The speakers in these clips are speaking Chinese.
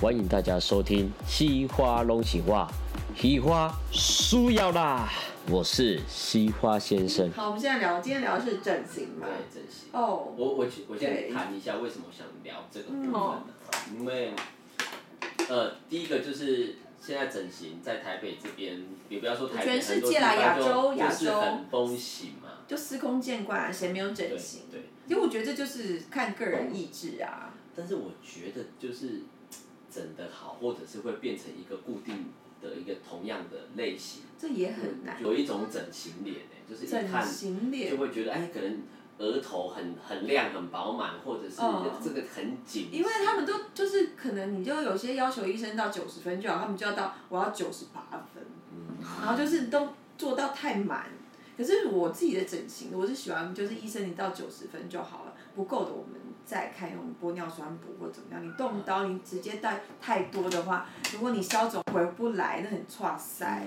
欢迎大家收听《西花龙喜话》，喜花输要啦！我是西花先生。好，我们现在聊，今天聊的是整形嘛？对，整形。哦、oh,。我我我先谈一下为什么想聊这个部分呢？嗯、因为，呃，第一个就是现在整形在台北这边，也不要说台北，全世界啦，亚洲亚洲就是很风行嘛，就司空见惯，谁没有整形？对。对因为我觉得这就是看个人意志啊。但是我觉得就是整的好，或者是会变成一个固定的一个同样的类型。这也很难。有一种整形脸哎，就是一看就会觉得哎，可能额头很很亮很饱满，或者是这个很紧。因为他们都就是可能你就有些要求医生到九十分就好，他们就要到我要九十八分，然后就是都做到太满。可是我自己的整形，我是喜欢就是医生你到九十分就好了，不够的我们再看用玻尿酸补或怎么样。你动刀你直接带太多的话，如果你消肿回不来，那很挫塞。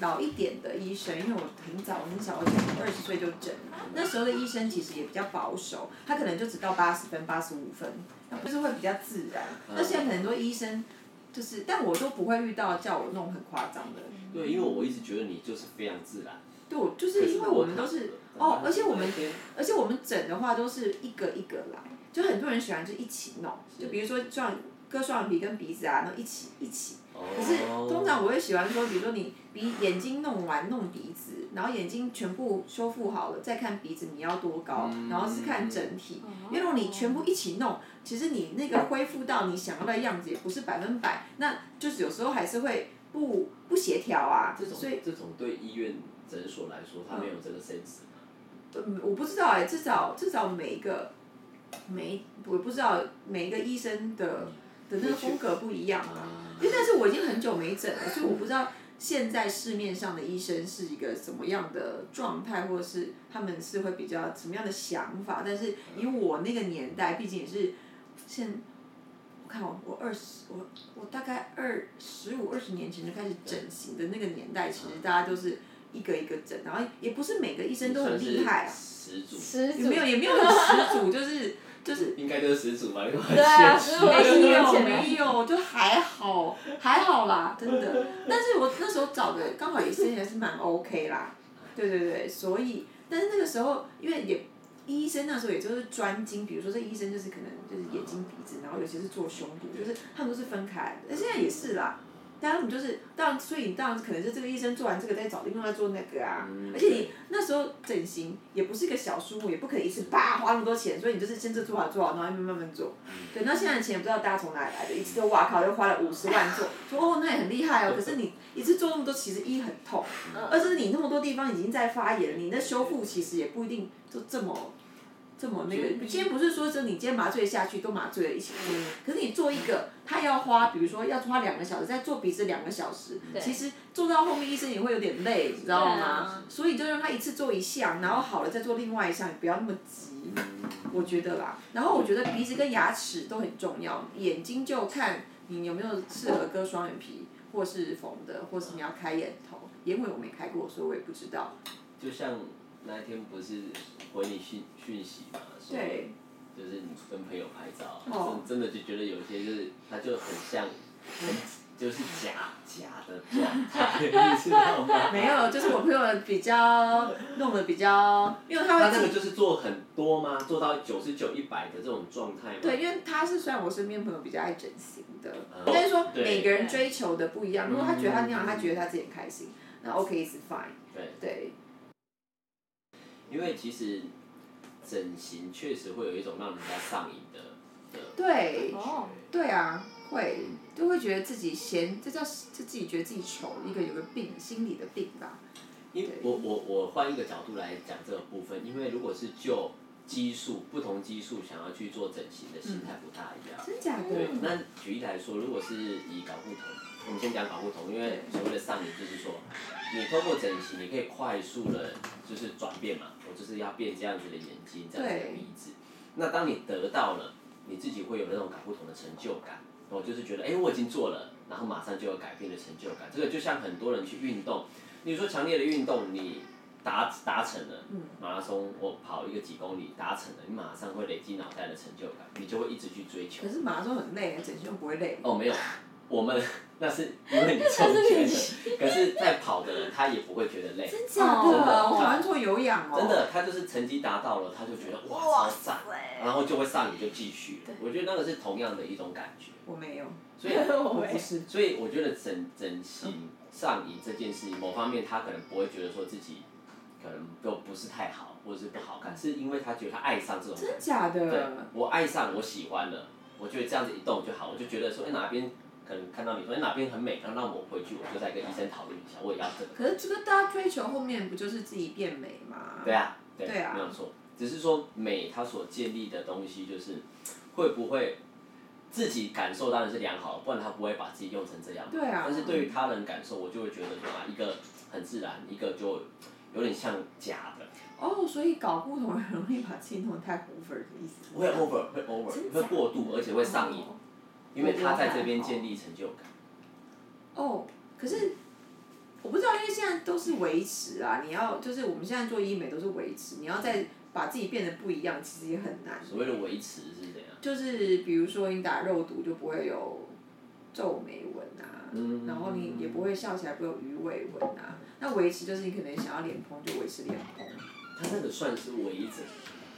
老一点的医生，因为我很早很小，我二十岁就整，那时候的医生其实也比较保守，他可能就只到八十分、八十五分，就是会比较自然。那现在很多医生就是，但我都不会遇到叫我弄很夸张的。对，因为我一直觉得你就是非常自然。对，就是因为我们都是哦，而且我们而且我们整的话都是一个一个来，就很多人喜欢就一起弄，就比如说双割双眼皮跟鼻子啊，然后一起一起。可是通常我会喜欢说，比如说你鼻眼睛弄完弄鼻子，然后眼睛全部修复好了，再看鼻子你要多高，然后是看整体。因为如果你全部一起弄，其实你那个恢复到你想要的样子也不是百分百，那就是有时候还是会不不协调啊。这种所以这种对医院。诊所来说，他没有这个 sense。嗯，我不知道哎、欸，至少至少每一个，每我不知道每一个医生的的那个风格不一样啊。因为但是我已经很久没整了，所以我不知道现在市面上的医生是一个什么样的状态，或者是他们是会比较什么样的想法。但是以我那个年代，毕竟也是现，我看我我二十我我大概二十五二十年前就开始整形的那个年代，其实大家都是。一个一个整，然后也不是每个医生都很厉害啊。始祖。也没有也没有很始祖，就 是就是。应该就是始祖嘛，对啊，没有没有，就还好还好啦，真的。但是我那时候找的刚好也生也是蛮 OK 啦，对对对，所以但是那个时候因为也医生那时候也就是专精，比如说这医生就是可能就是眼睛鼻子，然后尤其是做胸部，就是他们都是分开的，那现在也是啦。当然你就是，当然所以你当然可能是这个医生做完这个再找另外做那个啊，而且你那时候整形也不是一个小数目，也不可以一次叭花那么多钱，所以你就是先这做好做好，然后慢慢慢慢做。对，那现在的钱不知道大家从哪里来的，一次就哇靠，又花了五十万做，说哦那也很厉害哦，可是你一次做那么多，其实一很痛，二是你那么多地方已经在发炎，你那修复其实也不一定就这么。这么那个，今天不是说是你今天麻醉下去都麻醉了一起做，可是你做一个，他要花，比如说要花两个小时，再做鼻子两个小时，其实做到后面医生也会有点累，你知道吗？所以就让他一次做一项，然后好了再做另外一项，不要那么急，我觉得啦。然后我觉得鼻子跟牙齿都很重要，眼睛就看你有没有适合割双眼皮，或是缝的，或是你要开眼头，眼尾我没开过，所以我也不知道。就像。那一天不是回你讯讯息嘛？说就是你跟朋友拍照，真真的就觉得有些就是他就很像，很就是假假的状态，你知道吗？没有，就是我朋友比较弄的比较，因为他那个就是做很多吗？做到九十九、一百的这种状态吗？对，因为他是算我身边朋友比较爱整形的，但是说每个人追求的不一样。如果他觉得他那样，他觉得他自己很开心，那 OK is fine。对。对。因为其实整形确实会有一种让人家上瘾的的对哦，对啊，会就会觉得自己嫌这叫就自己觉得自己丑，一个有个病心理的病吧。因为我我我换一个角度来讲这个部分，因为如果是就激素不同激素想要去做整形的心态不大一样。真假的？对，那举例来说，如果是以睾固酮，我们先讲搞不同，因为所谓的上瘾就是说，你通过整形，你可以快速的，就是转变嘛。我就是要变这样子的眼睛，这样子的鼻子。那当你得到了，你自己会有那种搞不同的成就感，我就是觉得，哎、欸，我已经做了，然后马上就有改变的成就感。这个就像很多人去运动，你说强烈的运动，你达达成了，马拉松我跑一个几公里达成了，你马上会累积脑袋的成就感，你就会一直去追求。可是马拉松很累，整形又不会累。哦，没有，我们 那是因为你 总觉得，可是在跑的人他也不会觉得累。真假的？我好像做有氧哦。真的，他就是成绩达到了，他就觉得哇超赞，然后就会上瘾就继续。我觉得那个是同样的一种感觉。我没有。所以 我不是，所以我觉得整整形上瘾这件事情，某方面他可能不会觉得说自己可能都不是太好，或者是不好看，是因为他觉得他爱上这种。真的假的？对，我爱上，我喜欢了，我觉得这样子一动就好，我就觉得说，哎，哪边可能看到你说，哎，哪边很美，然后让我回去，我就再跟医生讨论一下，我也要这个。可是这个大家追求后面不就是自己变美吗？对啊，对，对啊，没有错，只是说美它所建立的东西就是会不会。自己感受当然是良好，不然他不会把自己用成这样。对啊。但是对于他人感受，我就会觉得说啊，一个很自然，一个就有点像假的。哦，所以搞不同很容易把自己弄得太 over 的意思。不会 over，会 over，会过度，而且会上瘾，因为他在这边建立成就感。哦，可是我不知道，因为现在都是维持啊，你要就是我们现在做医美都是维持，你要再把自己变得不一样，其实也很难。所谓的维持是怎样？就是比如说你打肉毒就不会有皱眉纹啊，嗯、然后你也不会笑起来不会有鱼尾纹啊。那维持就是你可能想要脸膨就维持脸膨。它那个算是微整。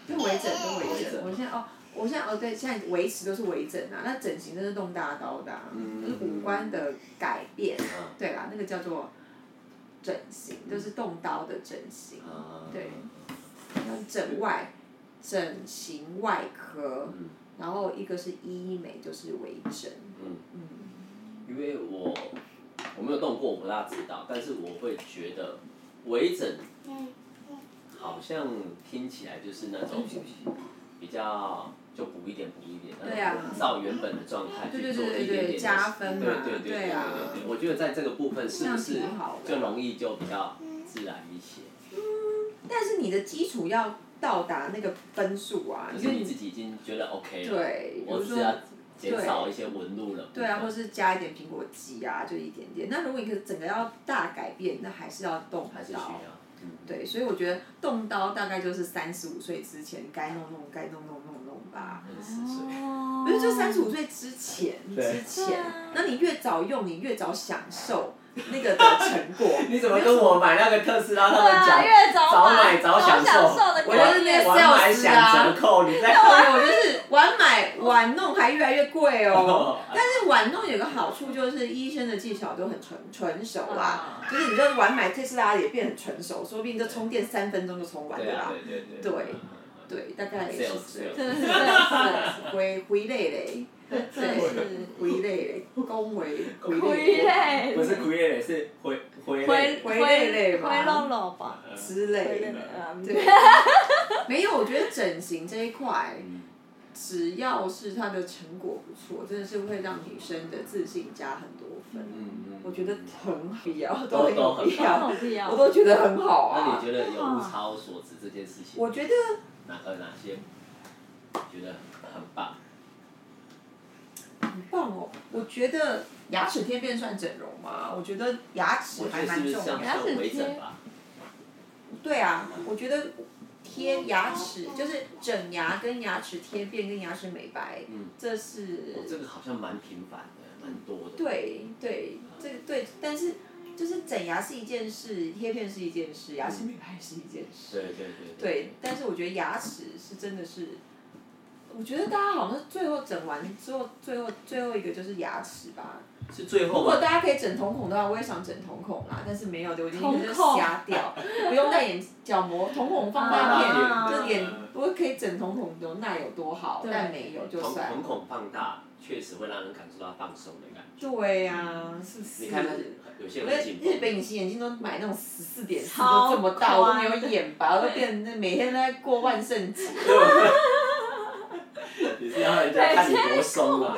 就微整，就微整。我现在哦，我现在哦对，现在维持都是微整啊，那整形都是动大刀的、啊，嗯、就是五官的改变。嗯、对啦，那个叫做整形，就是动刀的整形。嗯、对。那整外，整形外科。嗯然后一个是医美，就是微整。嗯。嗯。因为我我没有动过，我不大知道，但是我会觉得微整，好像听起来就是那种 比较就补一点补一点，对啊，照原本的状态去做一点点加分嘛，对对对对对，我觉得在这个部分是不是就容易就比较自然一些？嗯，但是你的基础要。到达那个分数啊，就是你自己已经觉得 OK 了，对，我只要减少一些纹路了。对啊，或是加一点苹果肌啊，就一点点。那如果你可整个要大改变，那还是要动刀。还是需要。嗯。对，所以我觉得动刀大概就是三十五岁之前该弄弄该弄弄弄弄吧。三十岁。不是，就三十五岁之前之前，那你越早用，你越早享受。那个的成果，你怎么跟我买那个特斯拉他们讲，早买早享受，我就是那个 sales 啊，折扣，你在对，我就是晚买晚弄还越来越贵 哦。但是晚弄有个好处就是医生的技巧都很纯纯熟啦，就是你这晚买特斯拉也变很纯熟，说不定这充电三分钟就充完了。对对对。对，对，大概也是这样。真的是这样，回回累嘞。对，是回累，恭维回累，不是回累，是回回回回累累吧？回老老吧之类的。对，没有，我觉得整形这一块，只要是它的成果不错，真的是会让女生的自信加很多分。嗯，我觉得很必要，都有必要，我都觉得很好啊。那你觉得有物超所值这件事情？我觉得哪个哪些觉得很棒？很棒哦！我觉得牙齿贴片算整容吗？我觉得牙齿还蛮重要。牙齿贴。对啊，我觉得贴牙齿就是整牙跟牙齿贴片跟牙齿美白，这是。这个好像蛮频繁的，蛮多的。对对，这个对，但是就是整牙是一件事，贴片是一件事，牙齿美白是一件事。对对对。对，但是我觉得牙齿是真的是。我觉得大家好像是最后整完之后，最后最后一个就是牙齿吧。是最后。如果大家可以整瞳孔的话，我也想整瞳孔啦，但是没有的，我今天就是瞎掉，不用戴眼角膜，瞳孔放大片，就眼，如果可以整瞳孔的那有多好，但没有就算。瞳孔放大确实会让人感受到放松的感觉。对呀，是是。你看有些日本隐形眼镜都买那种十四点四都这么大，我都没有眼吧，都变成每天都在过万圣节。你是要人家看你多松啊？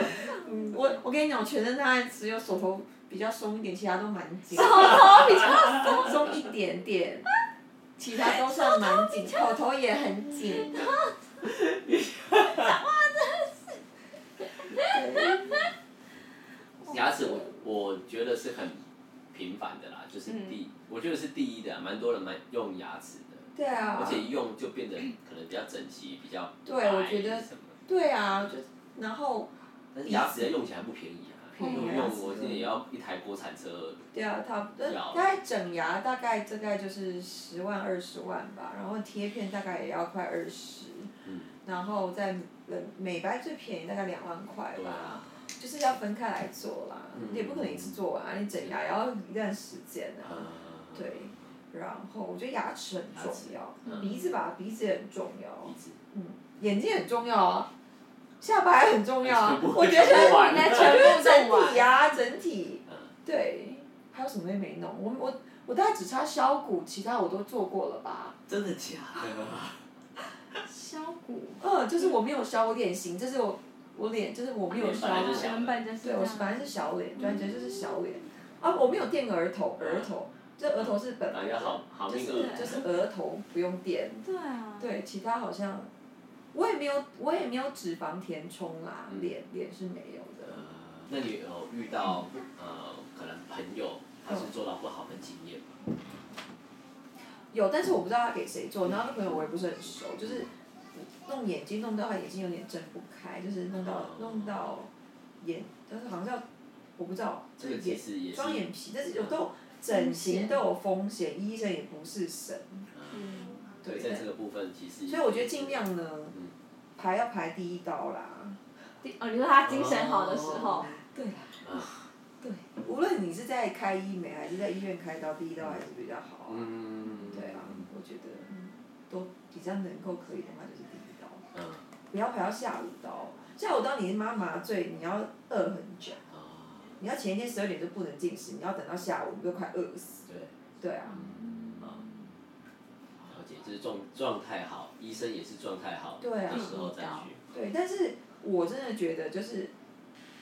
嗯，我我跟你讲，我全身大概只有手头比较松一点，其他都蛮紧。手头比较松，松一点点，其他都算蛮紧，口头也很紧。牙齿我我觉得是很平凡的啦，就是第我觉得是第一的，蛮多人蛮用牙齿的。对啊。而且一用就变得可能比较整齐，比较。对，我觉得。对啊，就然后。但是牙齿用起来不便宜啊。用用我这也要一台国产车。对啊，它大概整牙大概大概就是十万二十万吧，然后贴片大概也要快二十。嗯。然后在美白最便宜大概两万块吧，就是要分开来做啦，也不可能一次做完啊，你整牙也要一段时间啊。对。然后我觉得牙齿很重要，鼻子吧，鼻子也很重要。嗯，眼睛很重要啊。下巴也很重要啊，我觉得应该全部整体啊，整体。对，还有什么也没弄，我我我大概只差削骨，其他我都做过了吧。真的假的？削骨。嗯，就是我没有削脸型，这是我我脸，就是我没有削。原本就是。对，我本来是小脸，专辑就是小脸。啊，我没有垫额头，额头，这额头是本来的，就是就是额头不用垫。对啊。对，其他好像。我也没有，我也没有脂肪填充啦，脸脸是没有的。那你有遇到呃，可能朋友他是做到不好的经验吗？有，但是我不知道他给谁做，然后那朋友我也不是很熟，就是弄眼睛弄到他眼睛有点睁不开，就是弄到弄到眼，但是好像叫我不知道，这个眼双眼皮，但是有都整形都有风险，医生也不是神。对，在这个部分其实。所以我觉得尽量呢，排要排第一刀啦。第哦，你说他精神好的时候。对啦。对，无论你是在开医美还是在医院开刀，第一刀还是比较好啊。嗯。对啊，我觉得，都比较能够可以的话，就是第一刀。嗯。不要排到下午刀，下午刀你妈麻醉，你要饿很久。你要前一天十二点就不能进食，你要等到下午，你就快饿死。对。对啊。是状状态好，医生也是状态好的时候再去。对，但是我真的觉得就是，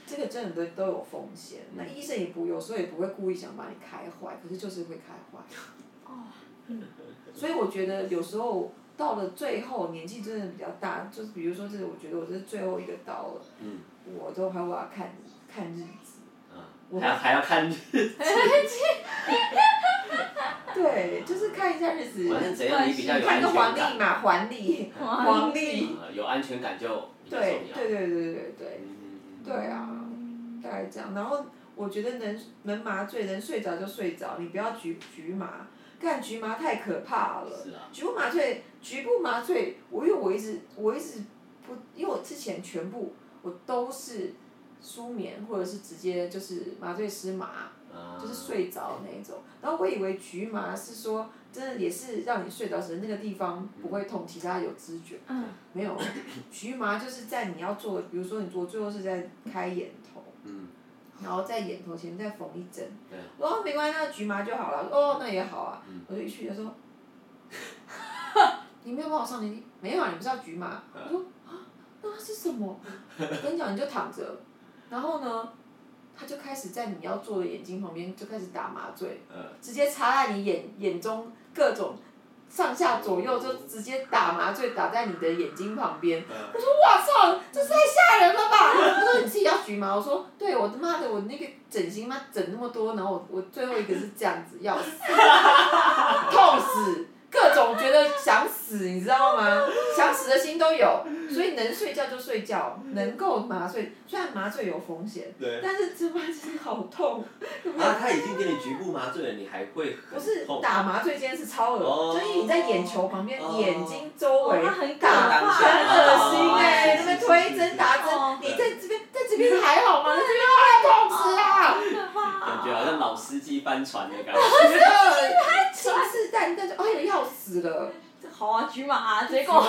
这个真的都都有风险。那医生也不有时候也不会故意想把你开坏，可是就是会开坏。哦。所以我觉得有时候到了最后年纪真的比较大，就是比如说这个，我觉得我这是最后一个刀了。嗯。我都还我要看看日子。嗯。还要还要看日子。对，就是看一下日子，反正怎样你比较有安全感。看个黄历嘛，黄历，黄历。有安全感就比较重要。对对对对对对。对啊，大概这样。然后我觉得能能麻醉，能睡着就睡着，你不要局局麻，干局麻太可怕了。是啊。局部麻醉，局部麻醉，我因为我一直我一直不，因为我之前全部我都是舒眠或者是直接就是麻醉师麻。就是睡着那一种，然后我以为局麻是说，真的也是让你睡着时那个地方不会痛，其他有知觉。嗯。没有，局麻就是在你要做，比如说你做最后是在开眼头。嗯。然后在眼头前再缝一针。对。哦，没关系，那局麻就好了。哦，那也好啊。嗯。我就一去，他说，你没有帮我上点滴？没有啊，你不是要局麻？我说啊，那是什么？我跟你讲，你就躺着，然后呢？他就开始在你要做的眼睛旁边就开始打麻醉，直接插在你眼眼中各种上下左右就直接打麻醉打在你的眼睛旁边。我说哇操，这太吓人了吧！他说你自己要局吗，我说对，我他妈的我那个整形嘛整那么多，然后我我最后一个是这样子要死，痛死。各种觉得想死，你知道吗？想死的心都有，所以能睡觉就睡觉，能够麻醉，虽然麻醉有风险，对。但是这麻醉好痛。啊，他已经给你局部麻醉了，你还会不是打麻醉，今天是超恶，所以你在眼球旁边、眼睛周围打，很恶心哎，那边推针打针，你在这边，在这边还好吗？在这边太痛死了，感觉好像老司机翻船的感觉。信誓旦旦就哎呀要死了，好啊，局麻啊，结果，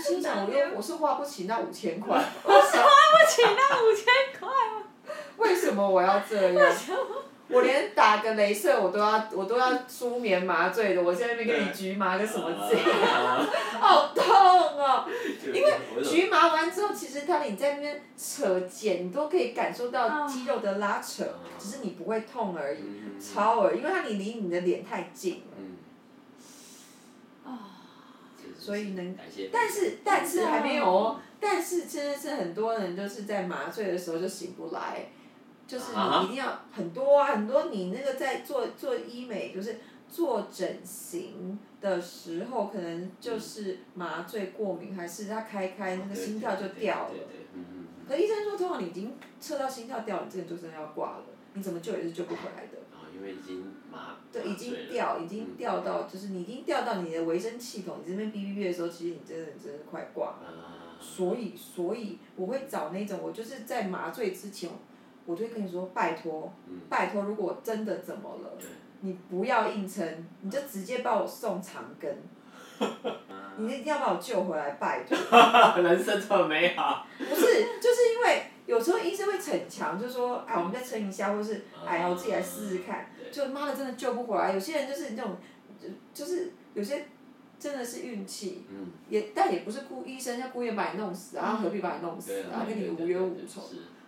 心想我又我是花不起那五千块，我是花不起那五千块，为什么我要这样？我连打个镭射我都要我都要舒眠麻醉的，我现在没给你局麻个什么劲？好痛哦！因为局麻完之后，其实他你在那边扯剪，你都可以感受到肌肉的拉扯，只是你不会痛而已，超而，因为它你离你的脸太近了。所以能，但是但是还没有哦，但是真的是很多人就是在麻醉的时候就醒不来。就是你一定要很多啊，很多你那个在做做医美，就是做整形的时候，可能就是麻醉过敏，还是他开开那个心跳就掉了。可医生说，通常你已经测到心跳掉了，你这个就真的要挂了，你怎么救也是救不回来的。啊，因为已经麻。对，已经掉，已经掉到，就是你已经掉到你的维生系统，你这边哔哔哔的时候，其实你真的真的快挂了。所以，所以我会找那种，我就是在麻醉之前，我就会跟你说，拜托，拜托，如果真的怎么了，你不要硬撑，你就直接把我送长庚，你一定要把我救回来，拜托。人生这么美好。不是，就是因为有时候医生会逞强，就说，哎，我们再撑一下，或是，哎呀，我自己来试试看，就妈的真的救不回来。有些人就是那种，就就是有些。真的是运气，也但也不是故医生要故意把你弄死，然后何必把你弄死啊？跟你无冤无仇，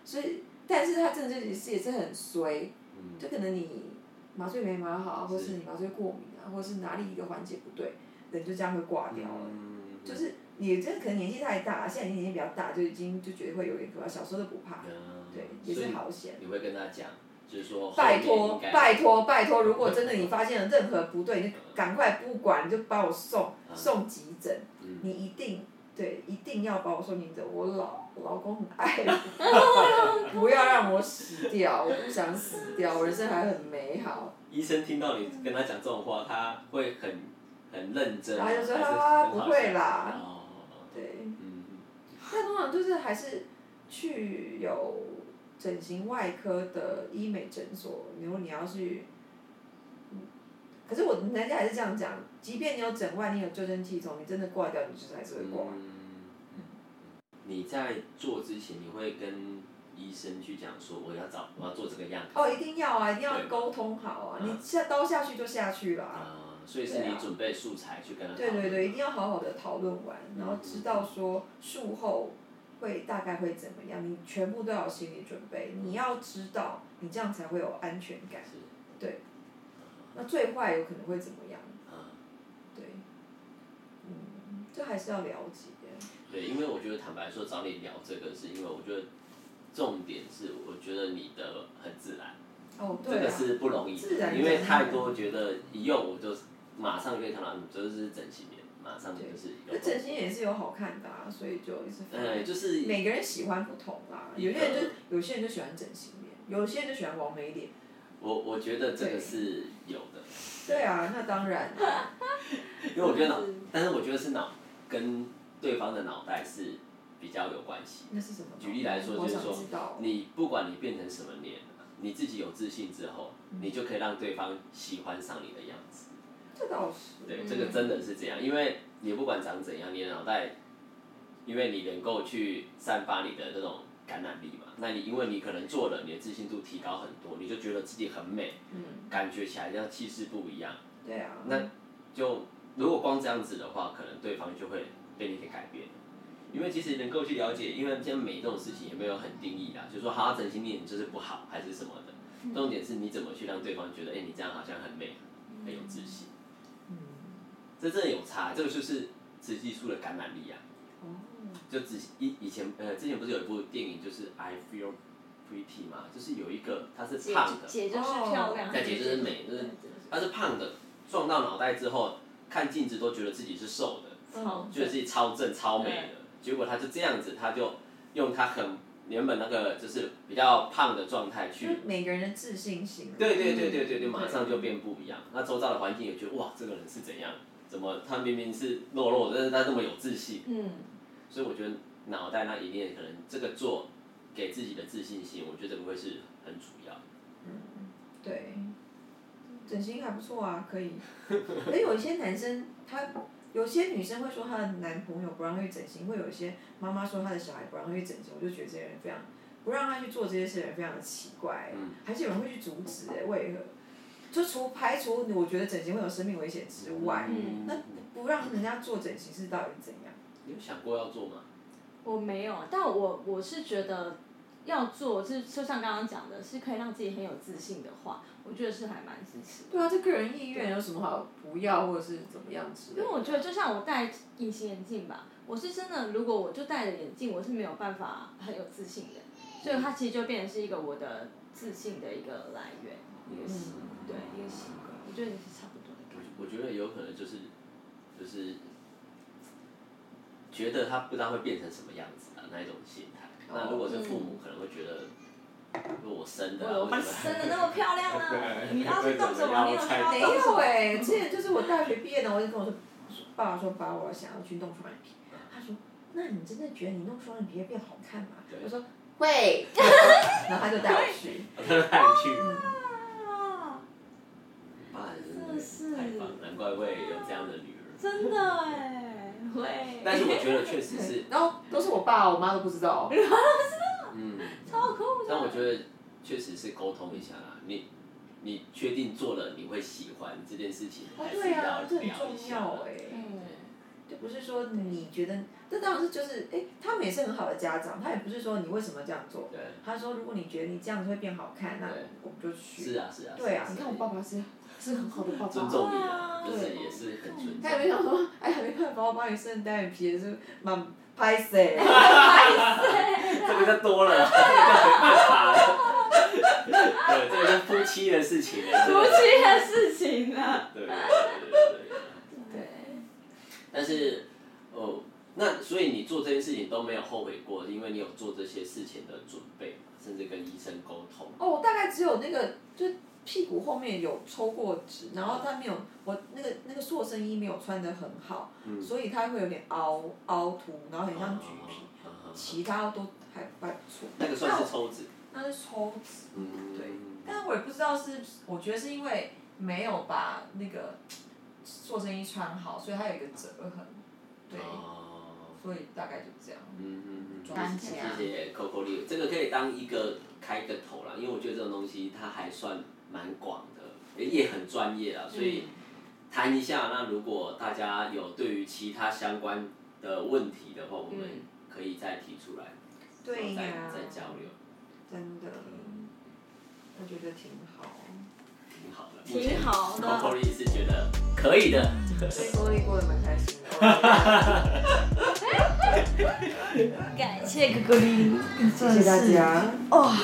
所以，但是他真的就是也是很衰，就可能你麻醉没麻好，或是你麻醉过敏啊，或是哪里一个环节不对，人就这样会挂掉了。就是你这可能年纪太大，现在年纪比较大，就已经就觉得会有点可怕，小时候都不怕，对，也是好险。你会跟他讲。就是说拜托，拜托，拜托！如果真的你发现了任何不对，你就赶快不管，你就把我送送急诊。你一定对，一定要把我送急诊。我老我老公很爱我，不要让我死掉，我不想死掉，我人生还很美好。医生听到你跟他讲这种话，他会很很认真。他就说：“啊，不会啦。”对。嗯。但通常就是还是去有。整形外科的医美诊所，如果你要去，可是我人家还是这样讲，即便你有整外，你有救生气筒，你真的挂掉，你就是还是会挂。嗯。你在做之前，你会跟医生去讲说，我要找，我要做这个样子。哦，一定要啊，一定要沟通好啊！你下刀下去就下去了。啊，所以是你准备素材去跟他。对对对，一定要好好的讨论完，然后知道说术后。会大概会怎么样？你全部都要有心理准备。你要知道，你这样才会有安全感。对。那最坏有可能会怎么样？对。嗯，这还是要了解。对，因为我觉得坦白说，找你聊这个，是因为我觉得重点是，我觉得你的很自然。哦，对。这个是不容易的，因为太多觉得一用我就马上可以看到，这是整形脸。马上就是。那整形也是有好看的啊，所以就也是。嗯，就是。每个人喜欢不同啦，有些人就有些人就喜欢整形脸，有些人就喜欢完美脸。我我觉得这个是有的。对啊，那当然。因为我觉得脑，但是我觉得是脑跟对方的脑袋是比较有关系。那是什么？举例来说，就是说，你不管你变成什么脸，你自己有自信之后，你就可以让对方喜欢上你的样子。这倒是。对，这个真的是这样，因为你不管长怎样，你的脑袋，因为你能够去散发你的这种感染力嘛，那你因为你可能做了，你的自信度提高很多，你就觉得自己很美，嗯，感觉起来像气势不一样。对啊。那就如果光这样子的话，可能对方就会被你给改变。因为其实能够去了解，因为现在美这种事情也没有很定义啦，就是说好整形脸就是不好还是什么的，重点是你怎么去让对方觉得，哎，你这样好像很美，很有自信。这真的有差，这个就是雌激素的感染力啊。就之以以前呃之前不是有一部电影就是 I Feel Pretty 嘛，就是有一个她是胖的，姐就是漂亮，对，姐就是美，就是他是胖的，撞到脑袋之后看镜子都觉得自己是瘦的，觉得自己超正超美的，结果她就这样子，她就用她很原本那个就是比较胖的状态去，每个人的自信心，对对对对对对，马上就变不一样，那周遭的环境也觉得哇这个人是怎样。怎么？他明明是弱弱的，但是他这么有自信。嗯。所以我觉得脑袋那一面可能这个做给自己的自信心，我觉得这个会是很主要。嗯，对。整形还不错啊，可以。可有一些男生，他有些女生会说她的男朋友不让她去整形，会有一些妈妈说她的小孩不让她去整形，我就觉得这些人非常不让她去做这些事的人非常的奇怪。嗯。还是有人会去阻止哎？为何？就除排除我觉得整形会有生命危险之外，嗯、那不让人家做整形是到底怎样？你有想过要做吗？我没有，但我我是觉得要做，是就像刚刚讲的，是可以让自己很有自信的话，我觉得是还蛮支持。对啊，这个人意愿有什么好不要或者是怎么样子？因为我觉得就像我戴隐形眼镜吧，我是真的，如果我就戴着眼镜，我是没有办法很有自信的，所以它其实就变成是一个我的。自信的一个来源，一个习，对，一个习惯。我觉得也是差不多的。我觉得有可能就是，就是觉得他不知道会变成什么样子的那一种心态。那如果是父母，可能会觉得。如果我生的，我生的那么漂亮 呢？你要是动什么？你有没有哎，之前就是我大学毕业呢，我就跟我说，爸爸说，爸爸，我想要去弄双眼皮。他说，那你真的觉得你弄双眼皮会变好看吗？我说会。然后他就带我去。他就带你去。哇，真的是。太棒，难怪会有这样的女儿。真的哎，会。但是我觉得确实是。然后都是我爸，我妈都不知道。嗯，超酷。但我觉得确实是沟通一下啦，你你确定做了你会喜欢这件事情，还是要聊一下。哦，对啊，这很重要哎。嗯。就不是说你觉得，这当然是就是哎，他们也是很好的家长，他也不是说你为什么这样做。对。他说如果你觉得你这样子会变好看，那我们就去。是啊是啊。对啊，你看我爸爸是是很好的爸爸。尊重你啊，就是也是很尊重。他也没想说，哎呀，没办法，我帮你生单眼皮也是蛮。拍谢，这个就多了，这个就没办法了。对，这个是夫妻的事情了。夫妻的事情啊。对对对对对。但是，哦，那所以你做这些事情都没有后悔过，因为你有做这些事情的准备，甚至跟医生沟通。哦，我大概只有那个就。屁股后面有抽过纸，然后他没有，我那个那个塑身衣没有穿的很好，嗯、所以它会有点凹凹凸，然后很像橘皮，其他都还还不错。那个算是抽纸？那是抽纸，嗯、对，但是我也不知道是，我觉得是因为没有把那个塑身衣穿好，所以它有一个折痕，对，哦、所以大概就这样。嗯嗯嗯。谢谢 Coco Lee，这个可以当一个开个头啦，因为我觉得这种东西它还算。蛮广的，也很专业啊，所以谈一下。那如果大家有对于其他相关的问题的话，我们可以再提出来，对再再交流。真的，我觉得挺好。挺好的。挺好的。Lee 是觉得可以的。Coco Lee 过得蛮开心的。感谢 Coco Lee，谢谢大家。哇。